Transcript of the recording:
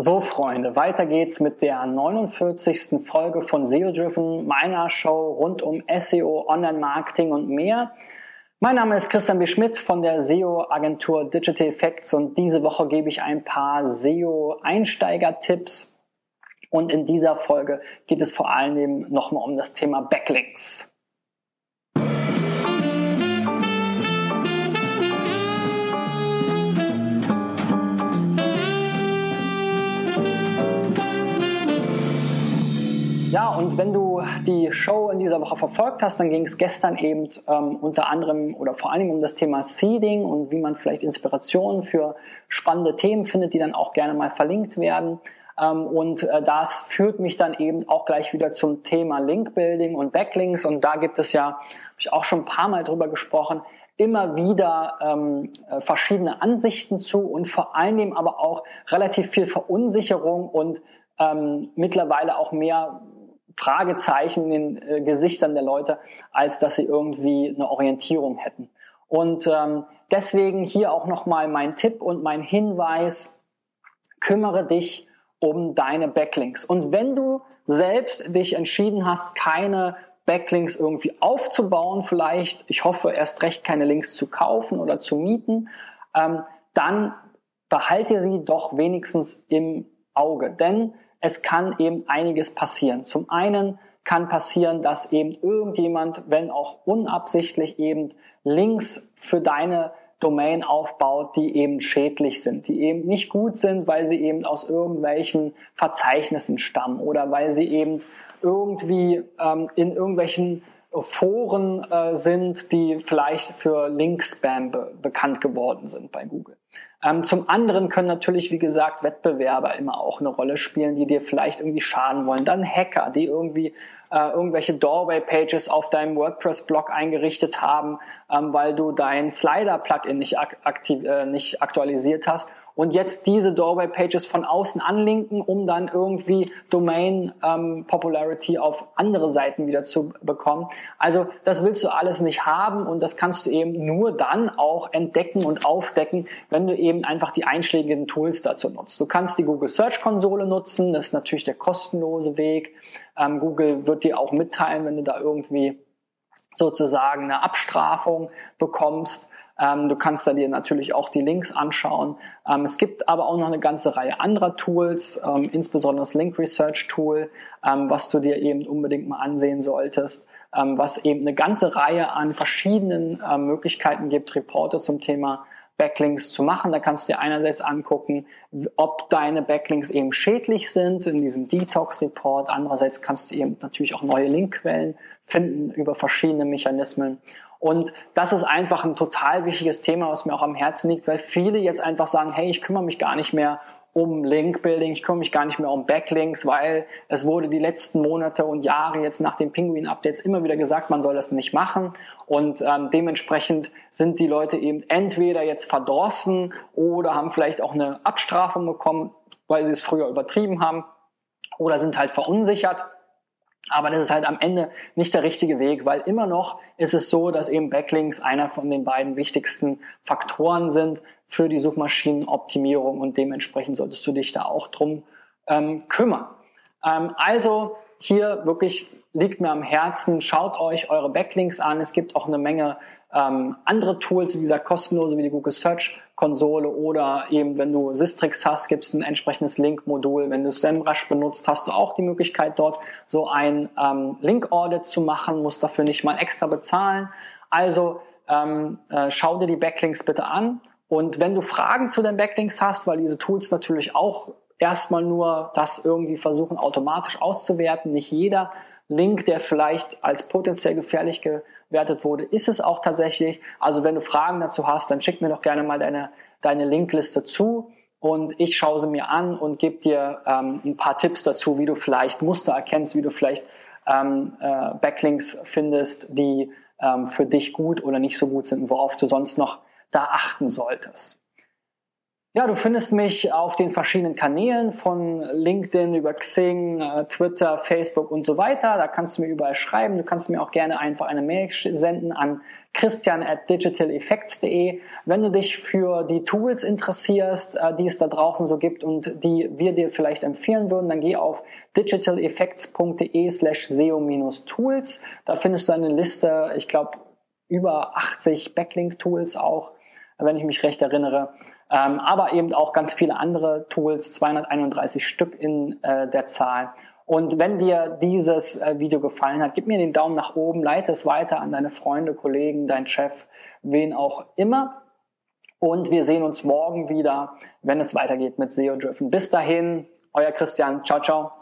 So, Freunde, weiter geht's mit der 49. Folge von SEO Driven, meiner Show rund um SEO, Online-Marketing und mehr. Mein Name ist Christian B. Schmidt von der SEO-Agentur Digital Effects und diese Woche gebe ich ein paar SEO-Einsteiger-Tipps. Und in dieser Folge geht es vor allem nochmal um das Thema Backlinks. Ja, und wenn du die Show in dieser Woche verfolgt hast, dann ging es gestern eben ähm, unter anderem oder vor allem um das Thema Seeding und wie man vielleicht Inspirationen für spannende Themen findet, die dann auch gerne mal verlinkt werden. Ähm, und äh, das führt mich dann eben auch gleich wieder zum Thema Linkbuilding und Backlinks. Und da gibt es ja, habe ich auch schon ein paar Mal drüber gesprochen, immer wieder ähm, äh, verschiedene Ansichten zu und vor allem aber auch relativ viel Verunsicherung und ähm, mittlerweile auch mehr Fragezeichen in den äh, Gesichtern der Leute, als dass sie irgendwie eine Orientierung hätten. Und ähm, deswegen hier auch nochmal mein Tipp und mein Hinweis, kümmere dich um deine Backlinks. Und wenn du selbst dich entschieden hast, keine Backlinks irgendwie aufzubauen, vielleicht, ich hoffe erst recht keine Links zu kaufen oder zu mieten, ähm, dann behalte sie doch wenigstens im Auge. Denn es kann eben einiges passieren. Zum einen kann passieren, dass eben irgendjemand, wenn auch unabsichtlich eben Links für deine Domain aufbaut, die eben schädlich sind, die eben nicht gut sind, weil sie eben aus irgendwelchen Verzeichnissen stammen oder weil sie eben irgendwie ähm, in irgendwelchen Foren äh, sind, die vielleicht für Link-Spam be bekannt geworden sind bei Google. Ähm, zum anderen können natürlich, wie gesagt, Wettbewerber immer auch eine Rolle spielen, die dir vielleicht irgendwie schaden wollen. Dann Hacker, die irgendwie äh, irgendwelche Doorway-Pages auf deinem WordPress-Blog eingerichtet haben, ähm, weil du dein Slider-Plugin nicht, aktiv, äh, nicht aktualisiert hast und jetzt diese Doorway Pages von außen anlinken, um dann irgendwie Domain ähm, Popularity auf andere Seiten wieder zu bekommen. Also das willst du alles nicht haben und das kannst du eben nur dann auch entdecken und aufdecken, wenn du eben einfach die einschlägigen Tools dazu nutzt. Du kannst die Google Search Konsole nutzen, das ist natürlich der kostenlose Weg. Ähm, Google wird dir auch mitteilen, wenn du da irgendwie sozusagen eine Abstrafung bekommst. Ähm, du kannst da dir natürlich auch die Links anschauen. Ähm, es gibt aber auch noch eine ganze Reihe anderer Tools, ähm, insbesondere das Link Research Tool, was du dir eben unbedingt mal ansehen solltest, was eben eine ganze Reihe an verschiedenen Möglichkeiten gibt, Reporte zum Thema Backlinks zu machen. Da kannst du dir einerseits angucken, ob deine Backlinks eben schädlich sind in diesem Detox-Report. Andererseits kannst du eben natürlich auch neue Linkquellen finden über verschiedene Mechanismen. Und das ist einfach ein total wichtiges Thema, was mir auch am Herzen liegt, weil viele jetzt einfach sagen, hey, ich kümmere mich gar nicht mehr um Link-Building, ich kümmere mich gar nicht mehr um Backlinks, weil es wurde die letzten Monate und Jahre jetzt nach den Penguin-Updates immer wieder gesagt, man soll das nicht machen. Und ähm, dementsprechend sind die Leute eben entweder jetzt verdrossen oder haben vielleicht auch eine Abstrafung bekommen, weil sie es früher übertrieben haben oder sind halt verunsichert. Aber das ist halt am Ende nicht der richtige Weg, weil immer noch ist es so, dass eben Backlinks einer von den beiden wichtigsten Faktoren sind für die Suchmaschinenoptimierung und dementsprechend solltest du dich da auch drum ähm, kümmern. Ähm, also hier wirklich liegt mir am Herzen, schaut euch eure Backlinks an. Es gibt auch eine Menge ähm, andere Tools, wie gesagt, kostenlose wie die Google Search Konsole oder eben, wenn du Sistrix hast, gibt es ein entsprechendes Link-Modul. Wenn du SEMrush benutzt, hast du auch die Möglichkeit, dort so ein ähm, Link-Audit zu machen, musst dafür nicht mal extra bezahlen. Also ähm, äh, schau dir die Backlinks bitte an. Und wenn du Fragen zu den Backlinks hast, weil diese Tools natürlich auch erstmal nur das irgendwie versuchen automatisch auszuwerten, nicht jeder Link, der vielleicht als potenziell gefährlich gewertet wurde, ist es auch tatsächlich. Also wenn du Fragen dazu hast, dann schick mir doch gerne mal deine, deine Linkliste zu und ich schaue sie mir an und gebe dir ähm, ein paar Tipps dazu, wie du vielleicht Muster erkennst, wie du vielleicht ähm, äh, Backlinks findest, die ähm, für dich gut oder nicht so gut sind worauf du sonst noch da achten solltest. Ja, du findest mich auf den verschiedenen Kanälen von LinkedIn über Xing, äh, Twitter, Facebook und so weiter. Da kannst du mir überall schreiben. Du kannst mir auch gerne einfach eine Mail senden an christian at digitaleffects.de. Wenn du dich für die Tools interessierst, äh, die es da draußen so gibt und die wir dir vielleicht empfehlen würden, dann geh auf digitaleffects.de slash SEO-Tools. Da findest du eine Liste, ich glaube, über 80 Backlink-Tools auch, wenn ich mich recht erinnere ähm, aber eben auch ganz viele andere Tools, 231 Stück in äh, der Zahl. Und wenn dir dieses äh, Video gefallen hat, gib mir den Daumen nach oben, leite es weiter an deine Freunde, Kollegen, dein Chef, wen auch immer. Und wir sehen uns morgen wieder, wenn es weitergeht mit SEO Driven. Bis dahin, euer Christian. Ciao, ciao.